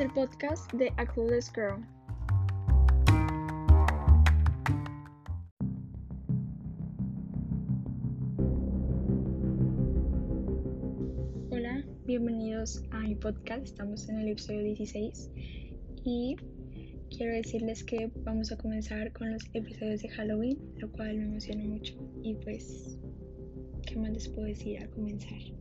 el podcast de A Clueless Girl. Hola, bienvenidos a mi podcast. Estamos en el episodio 16 y quiero decirles que vamos a comenzar con los episodios de Halloween, lo cual me emociona mucho. Y pues, ¿qué más les puedo decir al comenzar?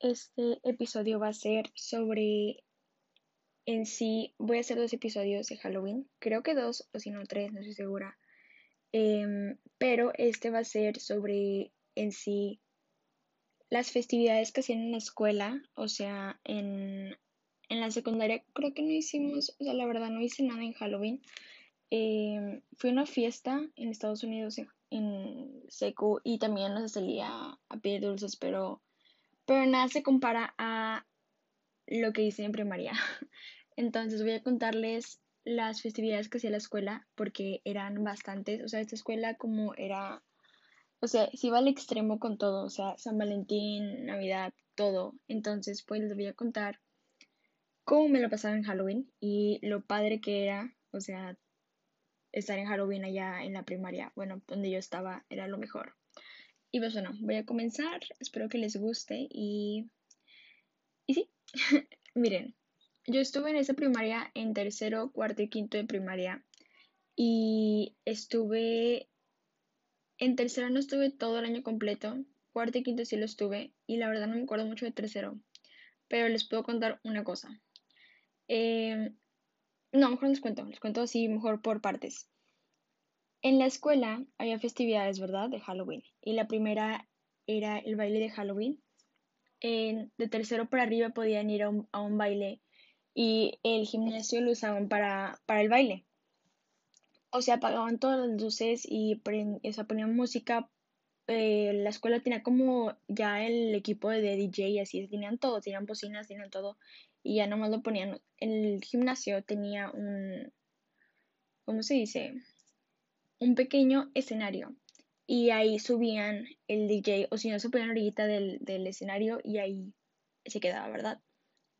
Este episodio va a ser sobre en sí, voy a hacer dos episodios de Halloween, creo que dos o si no tres, no estoy segura. Em, pero este va a ser sobre en sí las festividades que hacían en la escuela, o sea, en, en la secundaria creo que no hicimos, o sea, la verdad no hice nada en Halloween. Eh, fui a una fiesta en Estados Unidos en, en Secu y también nos salía a pedir dulces, pero pero nada se compara a lo que hice en primaria. Entonces voy a contarles las festividades que hacía la escuela porque eran bastantes. O sea, esta escuela como era, o sea, se iba al extremo con todo. O sea, San Valentín, Navidad, todo. Entonces pues les voy a contar cómo me lo pasaba en Halloween y lo padre que era, o sea, estar en Halloween allá en la primaria. Bueno, donde yo estaba era lo mejor. Y pues bueno, voy a comenzar, espero que les guste y... Y sí, miren, yo estuve en esa primaria en tercero, cuarto y quinto de primaria y estuve... En tercero no estuve todo el año completo, cuarto y quinto sí lo estuve y la verdad no me acuerdo mucho de tercero, pero les puedo contar una cosa. Eh, no, mejor les cuento, les cuento así mejor por partes. En la escuela había festividades, ¿verdad? De Halloween. Y la primera era el baile de Halloween. de tercero para arriba podían ir a un, baile y el gimnasio lo usaban para, para, el baile. O sea, apagaban todas las luces y ponían música. Eh, la escuela tenía como ya el equipo de DJ y así, tenían todo, tenían bocinas, tenían todo. Y ya nomás lo ponían. El gimnasio tenía un, ¿cómo se dice? Un pequeño escenario y ahí subían el DJ o si no se ponían ahorita del, del escenario y ahí se quedaba, ¿verdad?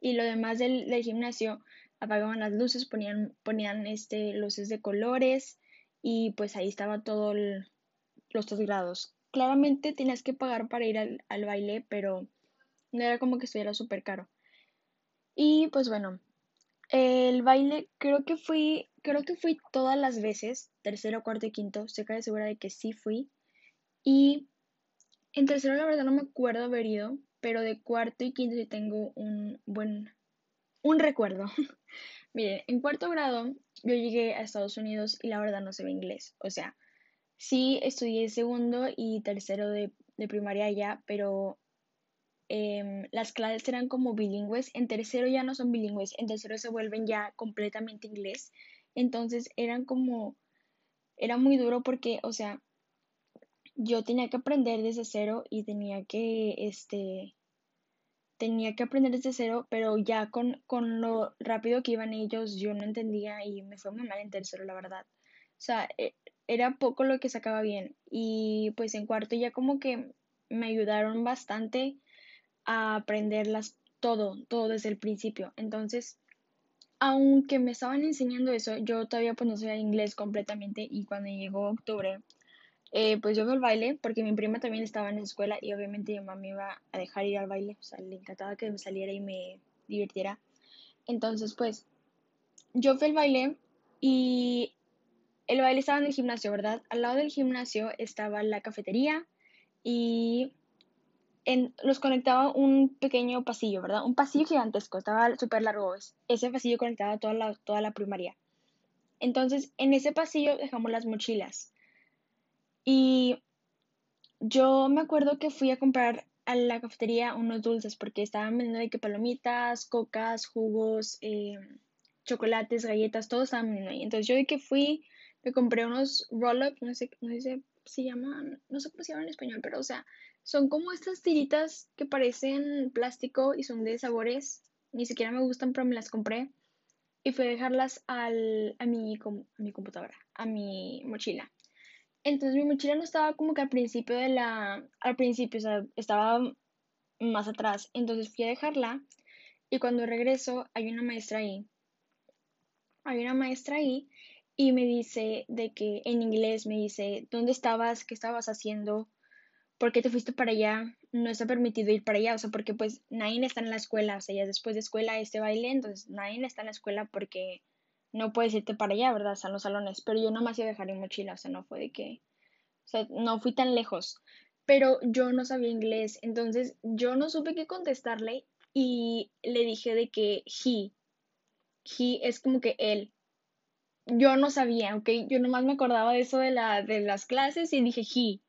Y lo demás del, del gimnasio apagaban las luces, ponían, ponían este, luces de colores y pues ahí estaba todo los dos grados. Claramente tenías que pagar para ir al, al baile, pero no era como que estuviera súper caro. Y pues bueno, el baile creo que fui, creo que fui todas las veces, tercero, cuarto y quinto, estoy casi segura de que sí fui. Y en tercero la verdad no me acuerdo haber ido, pero de cuarto y quinto sí tengo un buen, un recuerdo. Miren, en cuarto grado yo llegué a Estados Unidos y la verdad no sé inglés. O sea, sí estudié segundo y tercero de, de primaria allá, pero Em, las clases eran como bilingües, en tercero ya no son bilingües, en tercero se vuelven ya completamente inglés, entonces eran como, era muy duro porque, o sea, yo tenía que aprender desde cero y tenía que, este, tenía que aprender desde cero, pero ya con, con lo rápido que iban ellos, yo no entendía y me fue muy mal en tercero, la verdad. O sea, e, era poco lo que sacaba bien y pues en cuarto ya como que me ayudaron bastante a aprenderlas todo, todo desde el principio. Entonces, aunque me estaban enseñando eso, yo todavía pues no sabía inglés completamente y cuando llegó octubre, eh, pues yo fui al baile porque mi prima también estaba en la escuela y obviamente mi mamá me iba a dejar ir al baile, o sea, le encantaba que me saliera y me divirtiera. Entonces, pues, yo fui al baile y el baile estaba en el gimnasio, ¿verdad? Al lado del gimnasio estaba la cafetería y en, los conectaba un pequeño pasillo, ¿verdad? Un pasillo gigantesco, estaba súper largo. Ese pasillo conectaba toda la, toda la primaria. Entonces, en ese pasillo dejamos las mochilas. Y yo me acuerdo que fui a comprar a la cafetería unos dulces porque estaban vendiendo de que palomitas, cocas, jugos, eh, chocolates, galletas, todo estaban vendiendo ahí. Entonces yo de que fui, me compré unos roll-up, no sé, no sé si se llaman, no sé cómo se llaman en español, pero o sea, son como estas tiritas que parecen plástico y son de sabores. Ni siquiera me gustan, pero me las compré. Y fui a dejarlas al, a, mi, a mi computadora, a mi mochila. Entonces mi mochila no estaba como que al principio de la, al principio, o sea, estaba más atrás. Entonces fui a dejarla y cuando regreso hay una maestra ahí. Hay una maestra ahí y me dice de que en inglés me dice, ¿dónde estabas? ¿Qué estabas haciendo? ¿Por qué te fuiste para allá? No está permitido ir para allá, o sea, porque pues nadie está en la escuela, o sea, ya después de escuela este baile, entonces nadie está en la escuela porque no puedes irte para allá, ¿verdad? Están los salones, pero yo no me hacía dejar mi mochila, o sea, no fue de que, o sea, no fui tan lejos, pero yo no sabía inglés, entonces yo no supe qué contestarle y le dije de que he, he es como que él. Yo no sabía, ¿ok? Yo nomás me acordaba de eso de, la, de las clases y dije he.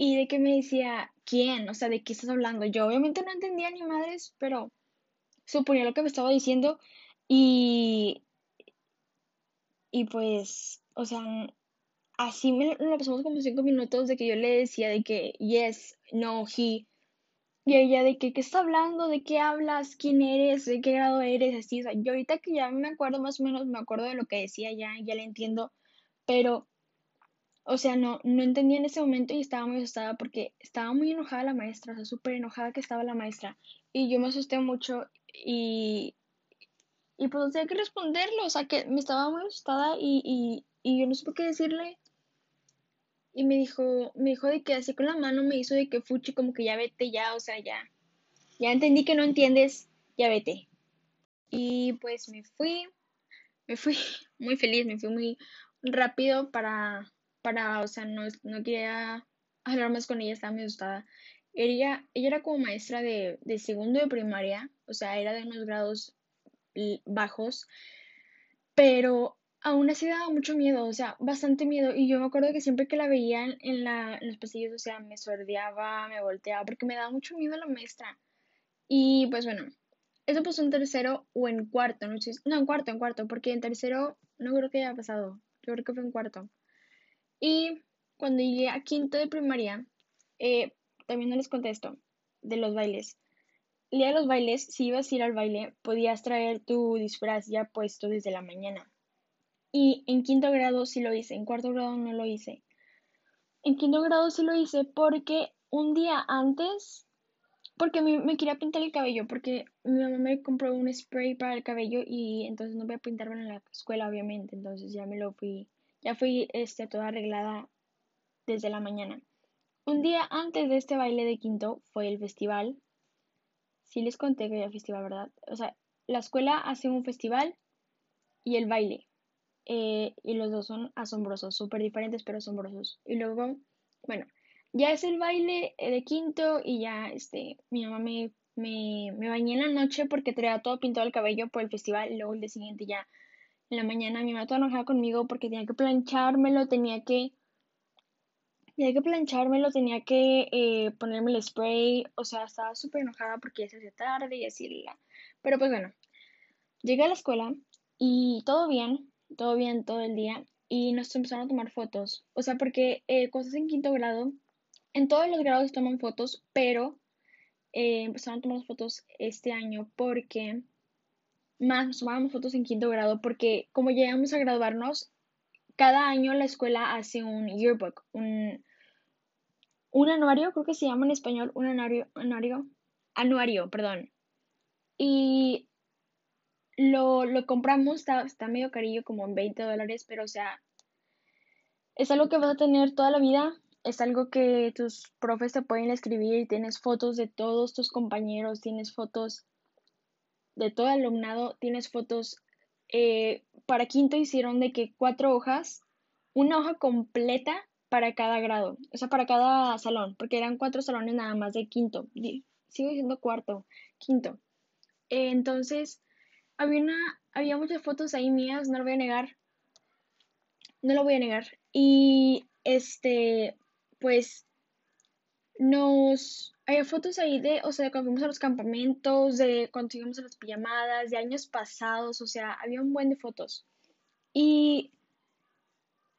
Y de que me decía, ¿quién? O sea, ¿de qué estás hablando? Yo obviamente no entendía ni madres, pero suponía lo que me estaba diciendo y, y pues, o sea, así me lo pasamos como cinco minutos de que yo le decía de que yes, no, he. Y ella de que, ¿qué está hablando? ¿De qué hablas? ¿Quién eres? ¿De qué grado eres? Así, o sea, yo ahorita que ya me acuerdo más o menos, me acuerdo de lo que decía ya, ya le entiendo, pero, o sea, no, no entendía en ese momento y estaba muy asustada porque estaba muy enojada la maestra, o sea, súper enojada que estaba la maestra. Y yo me asusté mucho y, y pues tenía que responderlo, o sea, que me estaba muy asustada y, y, y yo no supe qué decirle. Y me dijo, me dijo de que así con la mano me hizo de que fuchi, como que ya vete, ya, o sea, ya, ya entendí que no entiendes, ya vete. Y pues me fui, me fui muy feliz, me fui muy rápido para, para, o sea, no, no quería hablar más con ella, estaba muy asustada. Ella, ella era como maestra de, de segundo de primaria, o sea, era de unos grados bajos, pero aún así daba mucho miedo, o sea, bastante miedo. Y yo me acuerdo que siempre que la veía en, en la, en los pasillos, o sea, me sordeaba, me volteaba, porque me daba mucho miedo la maestra. Y pues bueno, eso pasó en tercero o en cuarto, no sé, no, en cuarto, en cuarto, porque en tercero no creo que haya pasado, yo creo que fue en cuarto. Y cuando llegué a quinto de primaria, eh, también no les contesto de los bailes. El día de los bailes, si ibas a ir al baile, podías traer tu disfraz ya puesto desde la mañana. Y en quinto grado sí lo hice, en cuarto grado no lo hice. En quinto grado sí lo hice porque un día antes, porque me, quería pintar el cabello, porque mi mamá me compró un spray para el cabello y entonces no voy a pintármelo en la escuela, obviamente. Entonces ya me lo fui, ya fui este, toda arreglada desde la mañana. Un día antes de este baile de quinto fue el festival. Sí les conté que había festival, ¿verdad? O sea, la escuela hace un festival y el baile. eh, y los dos son asombrosos, súper diferentes pero asombrosos. Y luego, bueno, ya es el baile eh, de quinto y ya, este, mi mamá me, me, me bañé en la noche porque traía todo pintado el cabello por el festival y luego el día siguiente ya en la mañana mi mamá toda enojada conmigo porque tenía que planchármelo, tenía que, tenía que planchármelo, tenía que eh, ponerme el spray, o sea, estaba súper enojada porque ya se hacía tarde y así, la... pero pues bueno, llegué a la escuela y todo bien, todo bien todo el día y nos empezaron a tomar fotos. O sea, porque eh, cosas en quinto grado, en todos los grados toman fotos, pero eh, empezaron a tomar fotos este año porque más nos tomábamos fotos en quinto grado porque como llegamos a graduarnos, cada año la escuela hace un yearbook, un, un anuario, creo que se llama en español, un anuario, anuario, anuario, perdón. Y lo, lo compramos, está, está medio carillo, como en 20 dólares, pero o sea, es algo que vas a tener toda la vida, es algo que tus profes te pueden escribir, tienes fotos de todos tus compañeros, tienes fotos de todo el alumnado, tienes fotos, eh, para quinto hicieron de que cuatro hojas, una hoja completa para cada grado, o sea, para cada salón, porque eran cuatro salones nada más de quinto, sigo diciendo cuarto, quinto. Entonces, había una, había muchas fotos ahí mías, no lo voy a negar, no lo voy a negar. Y este, pues nos, hay fotos ahí de, o sea, de cuando fuimos a los campamentos, de cuando íbamos a las pijamadas, de años pasados, o sea, había un buen de fotos. Y,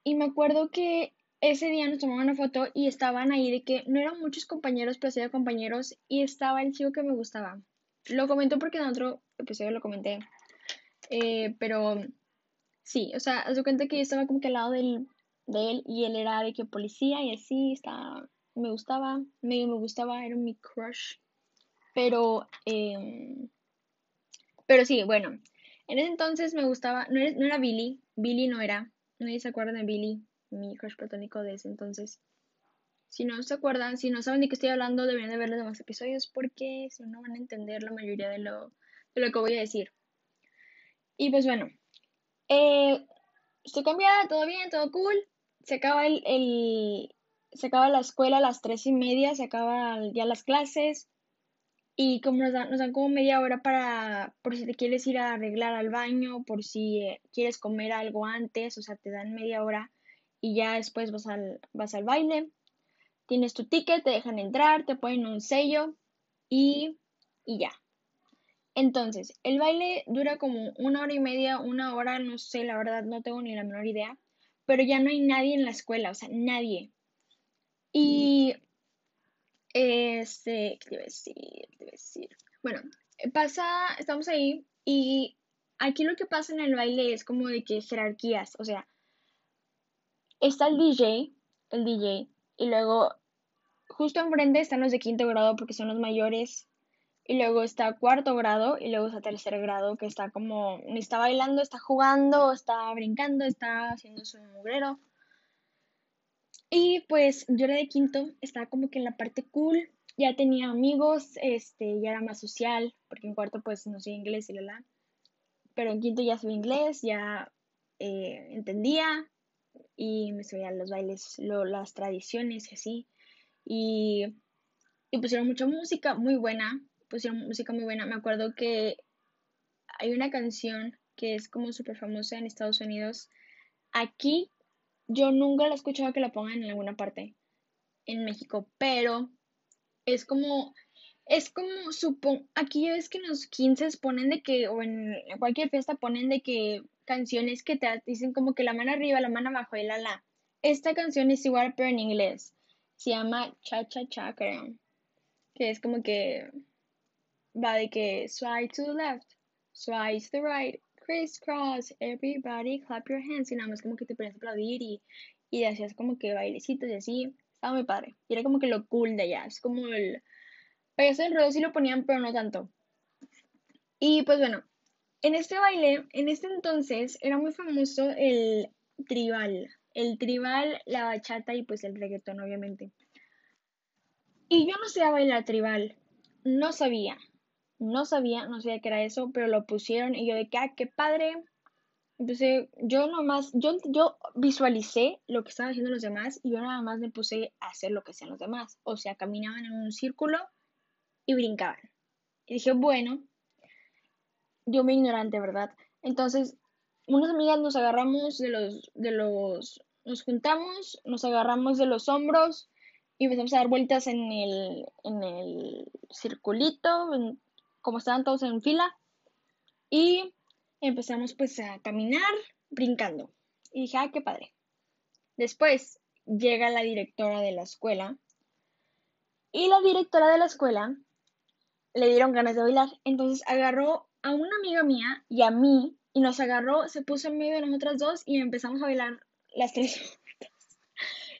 y me acuerdo que ese día nos tomaban una foto y estaban ahí de que no eran muchos compañeros, pero sí eran compañeros, y estaba el chico que me gustaba. Lo comento porque en otro episodio lo comenté, eh, pero sí, o sea, haz de cuenta que yo estaba como que al lado del, de él y él era de que policía y así, estaba, me gustaba, medio me gustaba, era mi crush. Pero, em, pero sí, bueno, en ese entonces me gustaba, no era, no era Billy, Billy no era, nadie se acuerda de Billy, mi crush platónico de ese entonces. Si no se acuerdan, si no saben de qué estoy hablando, deberían de ver los demás episodios porque si no, no van a entender la mayoría de lo, de lo que voy a decir. Y pues bueno, eh, estoy cambiada, todo bien, todo cool. Se acaba el, el, se acaba la escuela a las tres y media, se acaban ya las clases. Y como nos dan, nos dan como media hora para, por si te quieres ir a arreglar al baño, por si eh, quieres comer algo antes, o sea, te dan media hora y ya después vas al, vas al baile. Tienes tu ticket, te dejan entrar, te ponen un sello y, y ya. Entonces, el baile dura como una hora y media, una hora, no sé, la verdad no tengo ni la menor idea, pero ya no hay nadie en la escuela, o sea, nadie. Y, este, ¿qué te iba a decir? ¿Qué te iba a decir? Bueno, pasa, estamos ahí y aquí lo que pasa en el baile es como de que jerarquías, o sea, está el DJ, el DJ, y luego justo enfrente están los de quinto grado porque son los mayores, y luego está cuarto grado, y luego está tercer grado que está como, está bailando, está jugando, está brincando, está haciendo su mugrero. Y pues yo era de quinto, estaba como que en la parte cool, ya tenía amigos, este, ya era más social, porque en cuarto pues no sé inglés y la. Pero en quinto ya sabía inglés, ya eh, entendía y me sabía los bailes, lo, las tradiciones y así. Y, y pusieron mucha música muy buena, pusieron música muy buena. Me acuerdo que hay una canción que es como súper famosa en Estados Unidos. Aquí yo nunca la he escuchado que la pongan en alguna parte en México, pero es como, es como, supon, aquí ya ves que en los 15 ponen de que, o en cualquier fiesta ponen de que canciones que te dicen como que la mano arriba, la mano abajo y la la. Esta canción es igual pero en inglés. Se llama Cha Cha Cha, creo. Que es como que va de que swipe to the left, swipe to the right, crisscross, everybody clap your hands. Y nada más como que te ponías a aplaudir y, y hacías como que bailecitos y así. Estaba muy padre. Y era como que lo cool de allá. Es como el. Payaso del ruedo sí lo ponían, pero no tanto. Y pues bueno, en este baile, en este entonces, era muy famoso el tribal. El tribal, la bachata y pues el reggaetón, obviamente. Y yo no sabía bailar tribal. No sabía. No sabía, no sabía qué era eso, pero lo pusieron y yo de que, ah, qué padre. Entonces, yo nomás, yo, yo visualicé lo que estaban haciendo los demás y yo nada más me puse a hacer lo que hacían los demás. O sea, caminaban en un círculo y brincaban. Y dije, bueno, yo me ignorante, ¿verdad? Entonces, unas amigas nos agarramos de los, de los, nos juntamos, nos agarramos de los hombros y empezamos a dar vueltas en el, en el circulito, como estaban todos en fila. Y empezamos pues a caminar brincando. Y dije, ah, qué padre. Después llega la directora de la escuela. Y la directora de la escuela le dieron ganas de bailar. Entonces agarró a una amiga mía y a mí y nos agarró, se puso en medio de nosotras dos y empezamos a bailar las tres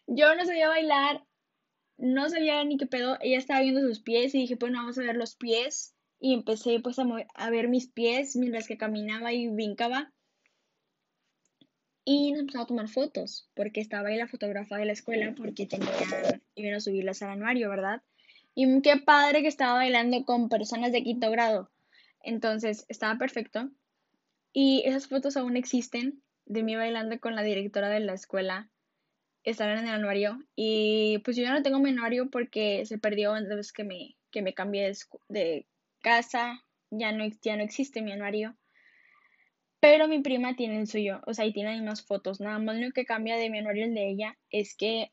Yo no sabía bailar, no sabía ni qué pedo. Ella estaba viendo sus pies y dije, pues no, vamos a ver los pies y empecé pues a, ver mis pies mientras que caminaba y brincaba. Y nos empezamos a tomar fotos, porque estaba ahí la fotógrafa de la escuela, porque tenía, iban a subirlas al anuario, ¿verdad? Y qué padre que estaba bailando con personas de quinto grado. Entonces, estaba perfecto. Y esas fotos aún existen de mí bailando con la directora de la escuela. Estaban en el anuario. Y pues yo ya no tengo mi anuario porque se perdió entonces que me, que me cambié de, casa, ya no, ya no existe mi anuario. Pero mi prima tiene el suyo, o sea, y tiene más fotos. Nada más lo que cambia de mi anuario el de ella es que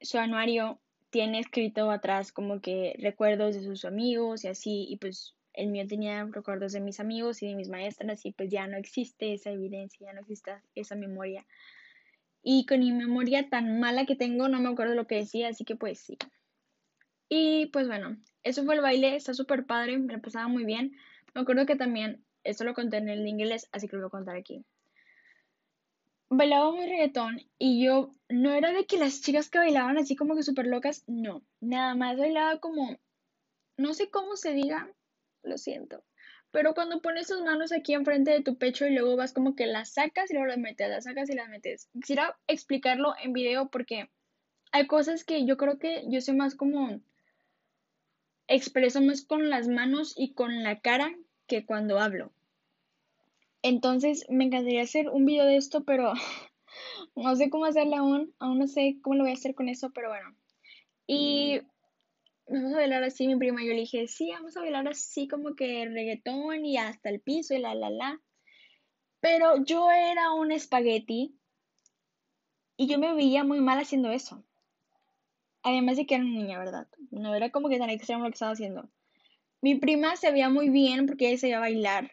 su anuario tiene escrito atrás como que recuerdos de sus amigos y así, y pues el mío tenía recuerdos de mis amigos y de mis maestras y pues ya no existe esa evidencia, ya no existe esa memoria. Y con mi memoria tan mala que tengo no me acuerdo lo que decía, así que pues sí. Y pues bueno, eso fue el baile, está súper padre, me lo pasaba muy bien. Me acuerdo que también, esto lo conté en el inglés, así que lo voy a contar aquí. bailaba muy reggaetón y yo no era de que las chicas que bailaban así como que súper locas, no, nada más bailaba como, no sé cómo se diga, lo siento, pero cuando pones tus manos aquí enfrente de tu pecho y luego vas como que las sacas y luego las metes, las sacas y las metes. Quisiera explicarlo en video porque hay cosas que yo creo que yo soy más como expreso más con las manos y con la cara que cuando hablo. Entonces me encantaría hacer un video de esto, pero no sé cómo hacerlo aún, aún no sé cómo lo voy a hacer con eso, pero bueno. Y vamos a bailar así, mi prima, yo le dije, sí, vamos a bailar así como que reggaetón y hasta el piso y la, la, la. Pero yo era un espagueti y yo me veía muy mal haciendo eso. Además de que era una niña, ¿verdad? No era como que tan extremo lo que estaba haciendo. Mi prima se veía muy bien porque ella se iba a bailar.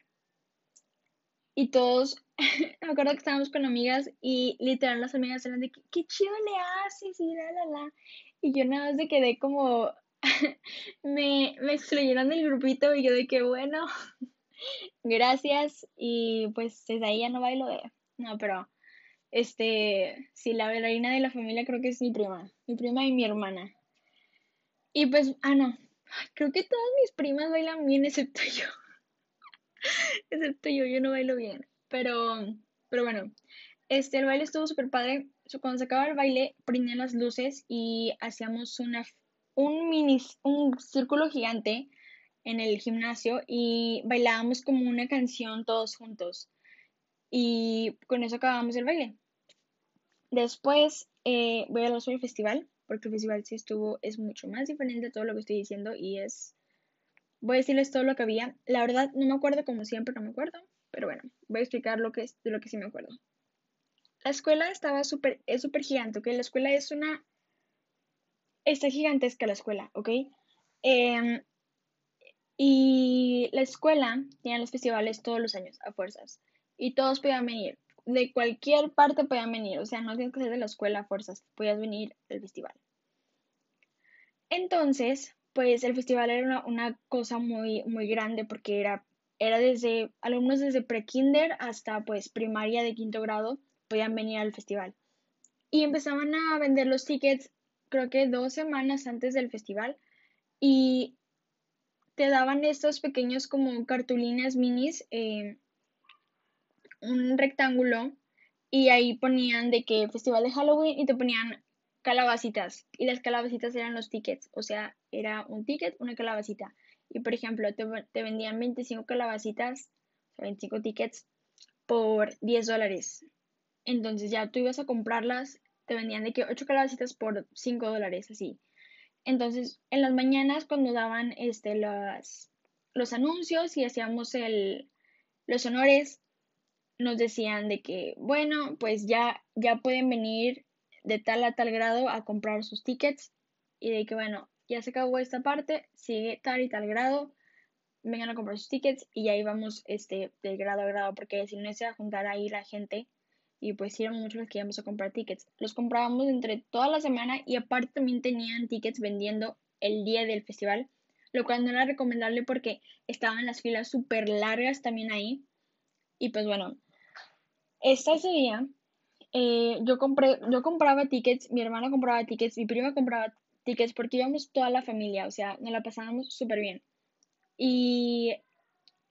Y todos, me acuerdo que estábamos con amigas y literal las amigas eran de que, qué chido le haces y la, la, la. Y yo nada más de quedé como, me, me excluyeron del grupito y yo de que, bueno, gracias. Y pues desde ahí ya no bailo de, no, pero, este, sí, la bailarina de la familia creo que es mi prima, mi prima y mi hermana. Y pues, ah, no, creo que todas mis primas bailan bien excepto yo. Excepto yo, yo no bailo bien. Pero, pero bueno, este, el baile estuvo súper padre. Cuando se acababa el baile, prendían las luces y hacíamos una, un mini, un círculo gigante en el gimnasio y bailábamos como una canción todos juntos. Y con eso acabamos el baile. Después eh, voy a hablar sobre el festival, porque el festival sí estuvo, es mucho más diferente a todo lo que estoy diciendo y es Voy a decirles todo lo que había. La verdad, no me acuerdo como siempre, no me acuerdo. Pero bueno, voy a explicar lo que es, de lo que sí me acuerdo. La escuela estaba súper, es súper gigante, ¿ok? La escuela es una... Está gigantesca la escuela, ¿ok? Em, y la escuela tenía los festivales todos los años, a fuerzas. Y todos podían venir. De cualquier parte podían venir. O sea, no tienes que ser de la escuela a fuerzas. Podías venir al festival. Entonces, pues el festival era una, cosa muy, muy grande porque era, era desde alumnos desde pre-kinder hasta pues primaria de quinto grado podían venir al festival. Y empezaban a vender los tickets creo que dos semanas antes del festival y te daban estos pequeños como cartulinas minis, eh, un rectángulo y ahí ponían de que festival de Halloween y te ponían calabacitas y las calabacitas eran los tickets, o sea, era un ticket, una calabacita. Y por ejemplo, te, vendían 25 calabacitas, 25 tickets por 10 dólares. Entonces ya tú ibas a comprarlas, te vendían de que 8 calabacitas por 5 dólares, así. Entonces, en las mañanas cuando daban este, los, los anuncios y hacíamos el, los honores, nos decían de que, bueno, pues ya, ya pueden venir de tal a tal grado a comprar sus tickets y de que, bueno, ya se acabó esta parte, sigue tal y tal grado, vengan a comprar sus tickets y ahí vamos este, de grado a grado, porque si no se va a juntar ahí la gente y pues eran muchos los que íbamos a comprar tickets. Los comprábamos entre toda la semana y aparte también tenían tickets vendiendo el día del festival, lo cual no era recomendable porque estaban las filas súper largas también ahí. Y pues bueno, esta ese día eh, yo compré, yo compraba tickets, mi hermana compraba tickets, mi prima compraba tickets porque íbamos toda la familia, o sea, nos la pasábamos súper bien. Y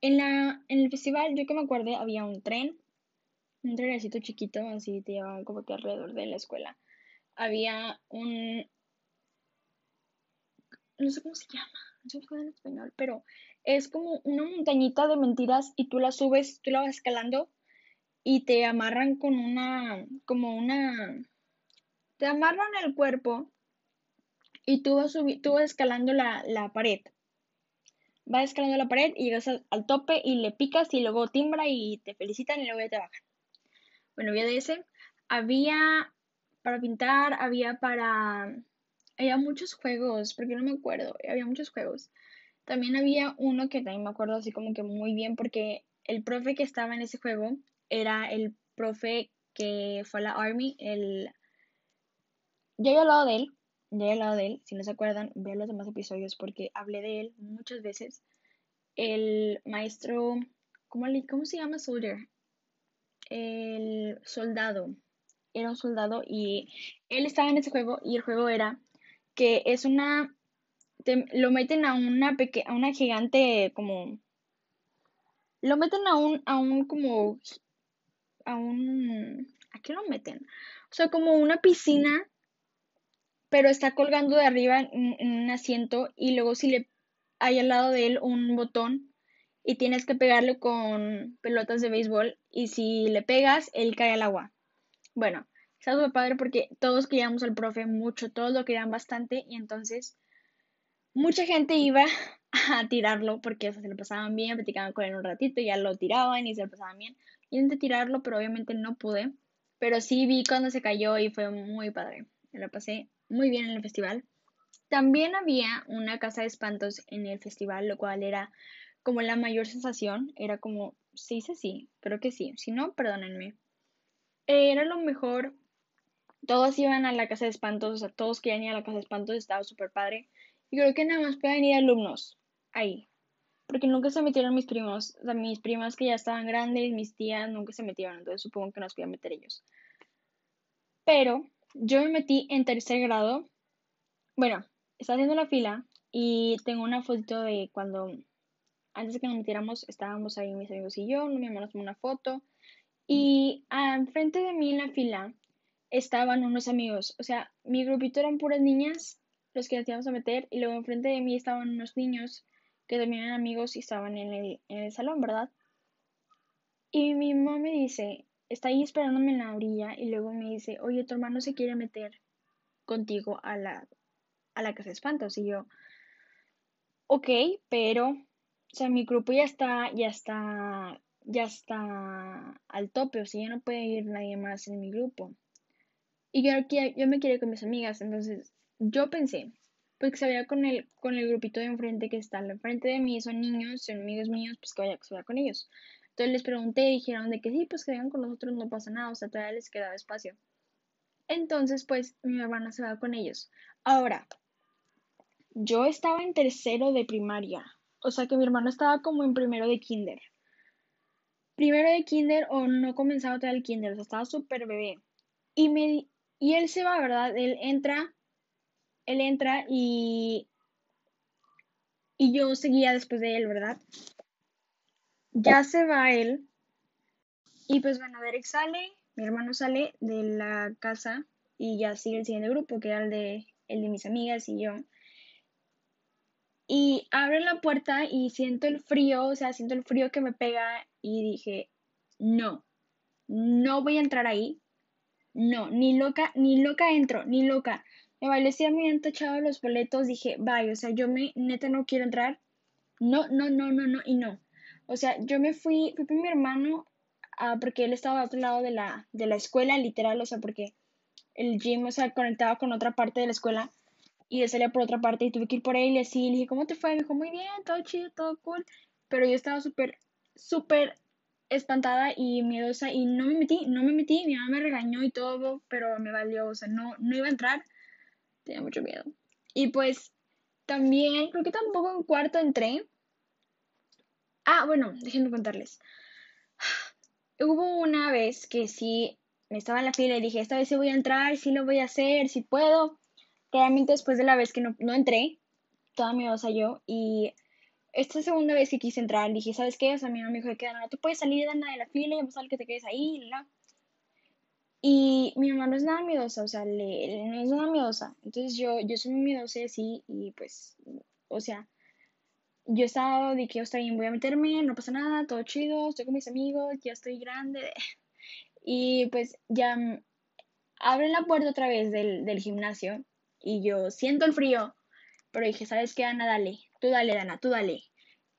en, la, en el festival, yo que me acuerdo, había un tren, un trenecito chiquito, así te llevaban como que alrededor de la escuela. Había un, no sé cómo se llama, no sé cómo en español, pero es como una montañita de mentiras y tú la subes, tú la vas escalando y te amarran con una, como una, te amarran el cuerpo y tú vas, tú vas escalando la, pared. Vas escalando la pared y llegas al, tope y le picas y luego timbra y te felicitan y luego ya te bajan. Bueno, había de ese. Había para pintar, había para... Había muchos juegos, porque no me acuerdo, había muchos juegos. También había uno que también me acuerdo así como que muy bien porque el profe que estaba en ese juego era el profe que fue a la Army, el... Yo he hablado de él, ya he hablado de él, si no se acuerdan, vean los demás episodios porque hablé de él muchas veces. El maestro, ¿cómo, cómo se llama Soldier? El soldado. era un soldado y él estaba en ese juego y el juego era que es una, lo meten a una peque, a una gigante como, lo meten a un, a un como, a un, ¿a qué lo meten? O sea, como una piscina, pero está colgando de arriba en, un asiento y luego si le hay al lado de él un botón y tienes que pegarle con pelotas de béisbol y si le pegas, él cae al agua. Bueno, está súper padre porque todos queríamos al profe mucho, todos lo querían bastante y entonces mucha gente iba a tirarlo porque se lo pasaban bien, platicaban con él un ratito, y ya lo tiraban y se lo pasaban bien. Intenté tirarlo, pero obviamente no pude. Pero sí vi cuando se cayó y fue muy padre. Me lo pasé muy bien en el festival. También había una casa de espantos en el festival, lo cual era como la mayor sensación. Era como, sí, sí, sí, creo que sí. Si no, perdónenme. Era lo mejor. Todos iban a la casa de espantos, o sea, todos querían ir a la casa de espantos, estaba súper padre. Y creo que nada más pueden ir alumnos ahí. Porque nunca se metieron mis primos. Mis primas que ya estaban grandes, mis tías nunca se metieron. Entonces supongo que nos podían meter ellos. Pero yo me metí en tercer grado. Bueno, estaba haciendo la fila y tengo una fotito de cuando antes de que nos metiéramos estábamos ahí mis amigos y yo, mi hermano tomó una foto y enfrente de mí en la fila estaban unos amigos, o sea, mi grupito eran puras niñas los que nos íbamos a meter y luego enfrente de mí estaban unos niños que también eran amigos y estaban en el, en el salón, ¿verdad? Y mi mamá me dice, está ahí esperándome en la orilla y luego me dice, oye, tu hermano se quiere meter contigo a la, a la casa de espantos. Y yo, ok, pero, o sea, mi grupo ya está, ya está, ya está al tope, o sea, ya no puede ir nadie más en mi grupo. Y yo, yo me quiero con mis amigas, entonces yo pensé, pues que se vaya con el, con el grupito de enfrente que está enfrente de mí, son niños, son amigos míos, pues que vaya, que se vaya con ellos. Entonces les pregunté y dijeron de que sí, pues que vengan con nosotros, no pasa nada, o sea, todavía les quedaba espacio. Entonces, pues mi hermana se va con ellos. Ahora, yo estaba en tercero de primaria, o sea que mi hermano estaba como en primero de kinder. Primero de kinder o no comenzaba todavía el kinder, o sea, estaba súper bebé. Y, me, y él se va, ¿verdad? Él entra, él entra y, y yo seguía después de él, ¿verdad? Ya se va él. Y pues bueno, Derek sale, mi hermano sale de la casa y ya sigue el siguiente grupo, que era el de, el de mis amigas y yo. Y abro la puerta y siento el frío, o sea, siento el frío que me pega y dije, no, no voy a entrar ahí. No, ni loca, ni loca entro, ni loca. Me parecía me habían tachado los boletos, dije, vaya, o sea, yo me, neta no quiero entrar. No, no, no, no, no, y no. O sea, yo me fui, fui con mi hermano, ah, porque él estaba a otro lado de la, de la escuela, literal, o sea, porque el gym, o sea, conectaba con otra parte de la escuela y él salía por otra parte y tuve que ir por él y así, le dije, ¿cómo te fue? Me dijo, muy bien, todo chido, todo cool, pero yo estaba súper, súper espantada y miedosa y no me metí, no me metí, mi mamá me regañó y todo, pero me valió, o sea, no, no iba a entrar, tenía mucho miedo. Y pues también, creo que tampoco en cuarto entré. Ah, bueno, déjenme contarles. Hubo una vez que sí, me estaba en la fila y dije, esta vez sí voy a entrar, sí lo voy a hacer, sí puedo. Claramente después de la vez que no, no entré, toda miedosa yo, y esta segunda vez que quise entrar, dije, ¿sabes qué? O sea, mi mamá me dijo que no te puedes salir de, de la fila y vamos a que te quedes ahí, la. Y mi mamá no es nada miedosa, o sea, le, no es nada miedosa. Entonces yo, yo soy muy miedosa así, y pues, o sea, yo estaba de que, está bien, voy a meterme, no pasa nada, todo chido, estoy con mis amigos, ya estoy grande. Y pues ya abren la puerta otra vez del, del gimnasio y yo siento el frío, pero dije, ¿sabes qué, Ana? Dale, tú dale, Dana, tú dale.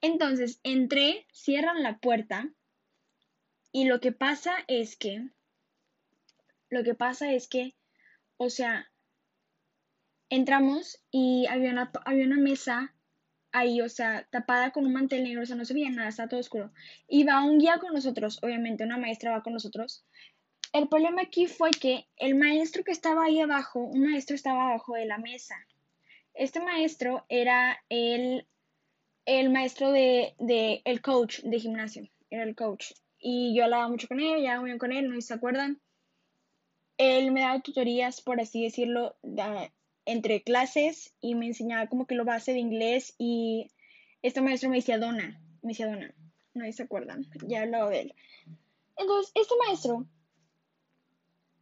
Entonces entré, cierran la puerta y lo que pasa es que, lo que pasa es que, o sea, entramos y había una, había una mesa ahí, o sea, tapada con un mantel negro, o sea, no se veía nada, estaba todo oscuro. Y va un guía con nosotros, obviamente, una maestra va con nosotros. El problema aquí fue que el maestro que estaba ahí abajo, un maestro estaba abajo de la mesa. Este maestro era el, el maestro de, de, el coach de gimnasio, era el coach. Y yo hablaba mucho con él, ya muy bien con él, no se acuerdan. Él me daba tutorías, por así decirlo, entre clases y me enseñaba como que lo base de inglés y este maestro me decía Donna, me decía Donna, no se acuerdan, ya hablaba de él. Entonces, este maestro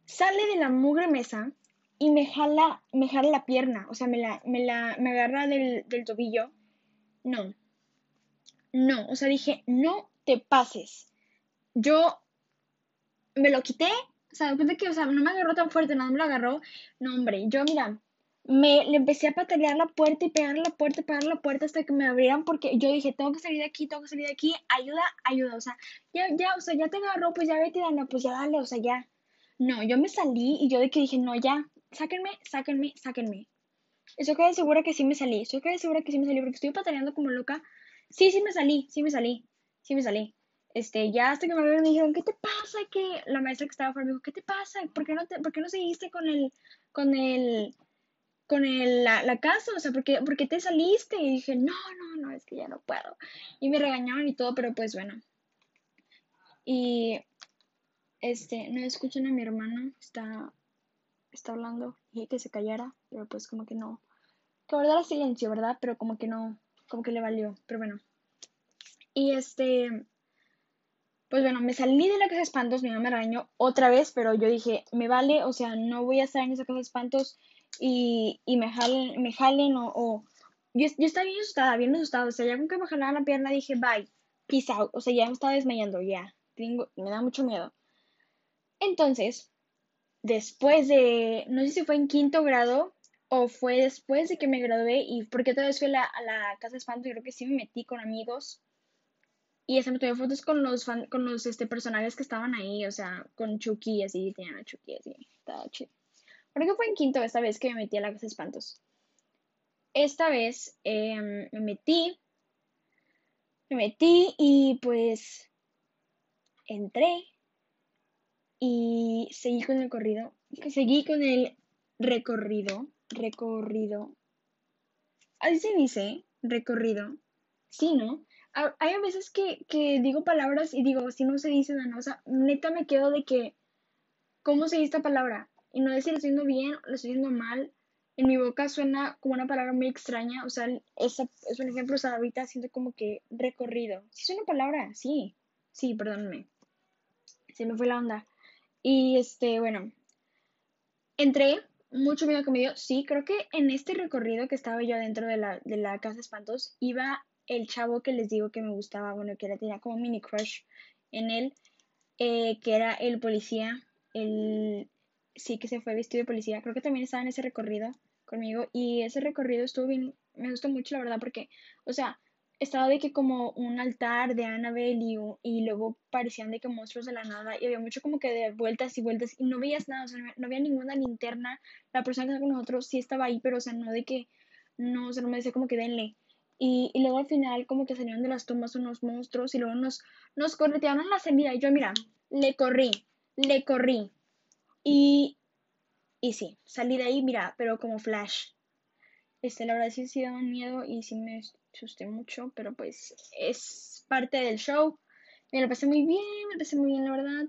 sale de la mugre mesa y me jala, me jala la pierna, o sea, me la, me la, me agarra del, del tobillo. No, no, o sea, dije, no te pases. Yo me lo quité, o sea, de que, o sea, no me agarró tan fuerte, nada me lo agarró. No, hombre, yo, mira, me le empecé a patalear la puerta y pegar la puerta y pegar la puerta hasta que me abrieran porque yo dije, tengo que salir de aquí, tengo que salir de aquí, ayuda, ayuda, o sea, ya, ya, o sea, ya te agarró, pues ya vete, Dana, pues ya dale, o sea, ya. No, yo me salí y yo de que dije, no, ya, sáquenme, sáquenme, sáquenme. Eso quedé segura que sí me salí, eso quedé segura que sí me salí porque estoy pataleando como loca. Sí, sí me salí, sí me salí, sí me salí. Este, ya hasta que me abrieron me dijeron, ¿qué te pasa? Que la maestra que estaba afuera me dijo, ¿qué te pasa? ¿Por qué no, te, por qué no seguiste con el, con el, con el, la, la, casa, o sea, ¿por qué, ¿por qué, te saliste? Y dije, no, no, no, es que ya no puedo. Y me regañaron y todo, pero pues bueno. Y, este, no escuchan a mi hermano, está, está hablando, y que se callara, pero pues como que no, que guardara silencio, ¿verdad? Pero como que no, como que le valió, pero bueno. Y este, pues bueno, me salí de la casa de espantos, mi mamá me regañó otra vez, pero yo dije, me vale, o sea, no voy a estar en esa casa de espantos y, y me jalen, me jalen o, yo, yo, estaba bien asustada, bien asustada, o sea, ya con que me jalaban la pierna dije, bye, peace out, o sea, ya me estaba desmayando, ya, tengo, me da mucho miedo. Entonces, después de, no sé si fue en quinto grado o fue después de que me gradué y porque otra vez fui a la, a la casa de espanto, creo que sí me metí con amigos y hasta me tomé fotos con los con los este, personajes que estaban ahí, o sea, con Chucky y así, tenían a Chucky así, estaba chido. Creo que fue en quinto esta vez que me metí a la casa espantos. Esta vez em, me metí, me metí y pues entré y seguí con el corrido, seguí con el recorrido, recorrido. Así se dice, recorrido. Sí, ¿no? Hay veces que, que digo palabras y digo, si no se dice nada, o sea, neta me quedo de que, ¿cómo se dice esta palabra? y no sé si lo estoy diciendo bien lo estoy diciendo mal. En mi boca suena como una palabra muy extraña, o sea, esa es un ejemplo, o sea, ahorita siento como que recorrido. ¿Sí es una palabra? Sí, sí, perdóname. Se me fue la onda. Y este, bueno, entré, mucho miedo que me. Sí, creo que en este recorrido que estaba yo dentro de la, de la casa de espantos, iba el chavo que les digo que me gustaba, bueno, que era, tenía como mini crush en él, eh, que era el policía, el, sí que se fue vestido de policía. Creo que también estaba en ese recorrido conmigo y ese recorrido estuvo bien, me gustó mucho la verdad porque, o sea, estaba de que como un altar de Annabelle y, luego parecían de que monstruos de la nada y había mucho como que de vueltas y vueltas y no veías nada, o sea, no había ninguna linterna, la persona que estaba con nosotros sí estaba ahí, pero o sea, no de que, no, o sea, no me decía como que denle. Y, luego al final como que salieron de las tumbas unos monstruos y luego nos, nos corretearon en la salida y yo, mira, le corrí, le corrí. Y, y sí, salí de ahí, mira, pero como flash. Este, la verdad sí sí daba miedo y sí me asusté mucho, pero pues es parte del show. Me lo pasé muy bien, me lo pasé muy bien, la verdad.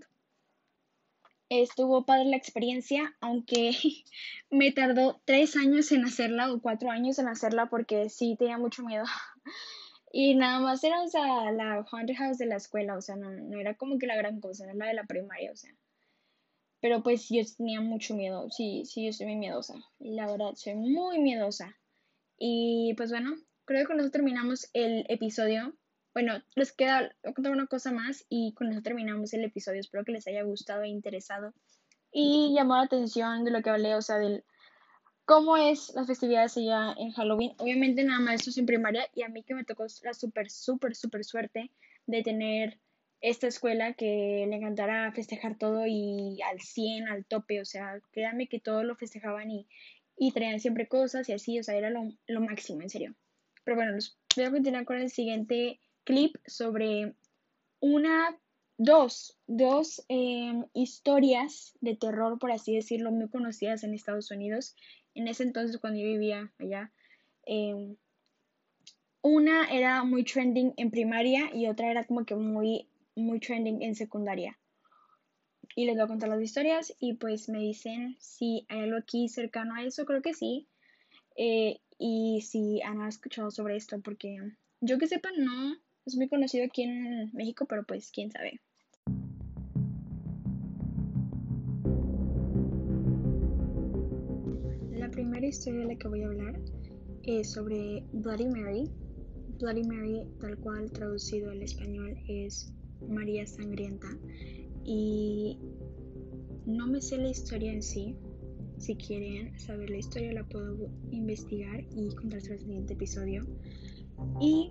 Estuvo padre la experiencia, aunque me tardó tres años en hacerla o cuatro años en hacerla porque sí tenía mucho miedo. Y nada más era, o sea, la haunted house de la escuela, o sea, no, no era como que la gran cosa, era la de la primaria, o sea. Pero pues yo tenía mucho miedo. Sí, sí, yo soy muy miedosa. La verdad, soy muy miedosa. Y pues bueno, creo que con eso terminamos el episodio. Bueno, les queda contar una cosa más y con eso terminamos el episodio. Espero que les haya gustado e interesado. Y llamó la atención de lo que hablé, o sea, del cómo es las festividades allá en Halloween. Obviamente nada más esto es en primaria y a mí que me tocó la súper, súper, súper suerte de tener esta escuela que le encantara festejar todo y al 100, al tope, o sea, créanme que todo lo festejaban y, y traían siempre cosas y así, o sea, era lo, lo máximo, en serio. Pero bueno, los voy a continuar con el siguiente clip sobre una, dos, dos em, historias de terror, por así decirlo, muy conocidas en Estados Unidos. En ese entonces, cuando yo vivía allá, em, una era muy trending en primaria y otra era como que muy muy trending en secundaria. y les voy a contar las historias y pues me dicen si hay algo aquí cercano a eso, creo que sí. Eh, y si han escuchado sobre esto, porque yo que sepa no es muy conocido aquí en México, pero pues quién sabe. La primera historia de la que voy a hablar es sobre Bloody Mary. Bloody Mary, tal cual traducido al español, es María Sangrienta. Y no me sé la historia en sí. Si quieren saber la historia, la puedo investigar y contarse en el siguiente episodio. Y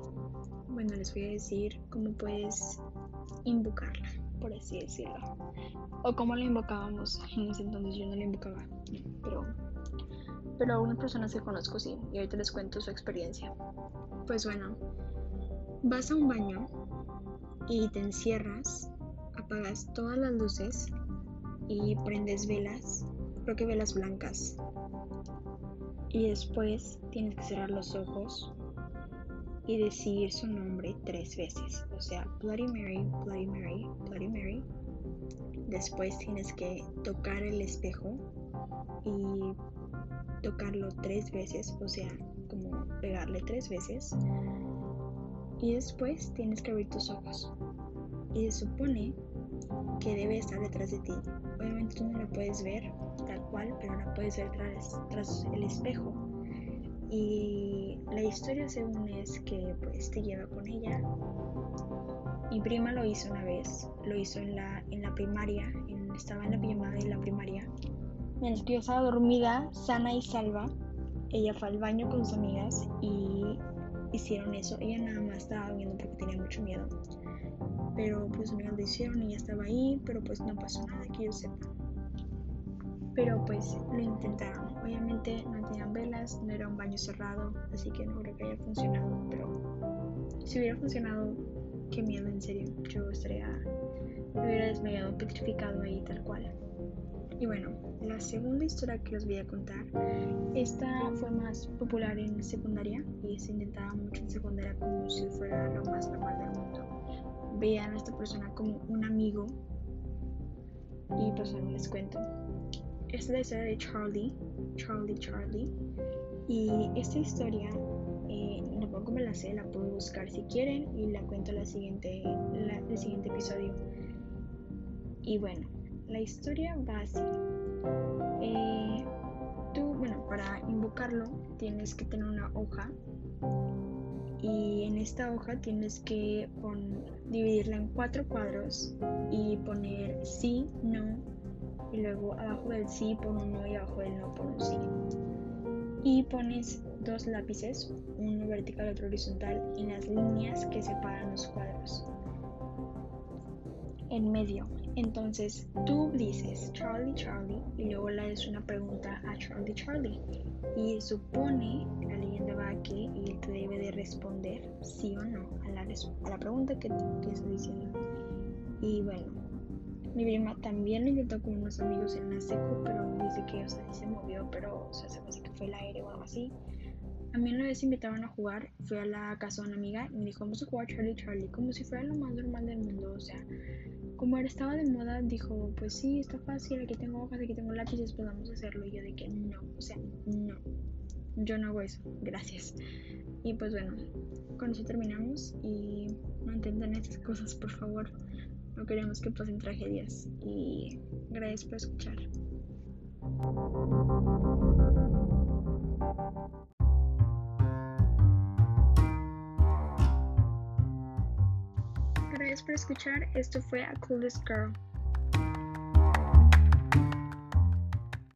bueno, les voy a decir cómo puedes invocarla, por así decirlo. O cómo la invocábamos en ese entonces. Yo no la invocaba, pero, pero algunas personas que conozco sí. Y ahorita les cuento su experiencia. Pues bueno, vas a un baño y te encierras apagas todas las luces y prendes velas, creo que velas blancas. Y después tienes que cerrar los ojos y decir su nombre tres veces. O sea, Bloody Mary, Bloody Mary, Bloody Mary. Después tienes que tocar el espejo y tocarlo tres veces, o sea, como pegarle tres veces. Y después tienes que abrir tus ojos. Y se supone que debe estar detrás de ti. Obviamente tú no la puedes ver tal cual, pero la puedes ver tras, tras el espejo. Y la historia según es que pues te lleva con ella. Mi prima lo hizo una vez, lo hizo en la, en la primaria, estaba en la pijamada de la primaria. Mientras que yo estaba dormida, sana y salva, ella fue al baño con sus amigas y hicieron eso. Ella nada más estaba viendo porque tenía mucho miedo pero pues me lo hicieron y ya estaba ahí, pero pues no pasó nada que yo sepa. Pero pues lo intentaron. Obviamente no tenían velas, no era un baño cerrado, así que no creo que haya funcionado, pero si hubiera funcionado, qué miedo, en serio. Yo estaría, me hubiera desmayado, petrificado ahí tal cual. Y bueno, la segunda historia que les voy a contar, esta fue más popular en secundaria y se intentaba mucho en secundaria como si fuera lo más normal del mundo vean a esta persona como un amigo. Y pues bueno, les cuento. Es la historia de Charlie, Charlie, Charlie. Y esta historia, eh, no puedo me la sé, la puedo buscar si quieren y la cuento la siguiente, el siguiente episodio. Y bueno, la historia va así. Eh, tú, bueno, para invocarlo tienes que tener una hoja y en esta hoja tienes que dividirla en cuatro cuadros y poner sí, no y luego abajo del sí pon un no y abajo del no pon un sí. Y pones dos lápices, uno vertical y otro horizontal, en las líneas que separan los cuadros. En medio. Entonces tú dices Charlie Charlie y luego le haces una pregunta a Charlie Charlie. Y supone, la leyenda va aquí y él te debe de responder sí o no a la, a la pregunta que, te estoy diciendo. Y bueno, mi prima también lo intentó con unos amigos en la seco, pero dice que, o sea, se movió, pero, o sea, se parece que fue el aire o algo así. A mí una vez invitaron a jugar, fui a la casa de una amiga y me dijo, vamos a jugar Charlie Charlie, como si fuera lo más normal del mundo, o sea, como él estaba de moda, dijo, pues sí, está fácil, aquí tengo hojas, aquí tengo lápices, podemos hacerlo. Y yo de que no, o sea, no, yo no hago eso, gracias. Y pues bueno, con eso terminamos y no intenten esas cosas, por favor. No queremos que pasen tragedias. Y gracias por escuchar. Gracias por escuchar. Esto fue A Coolest Girl.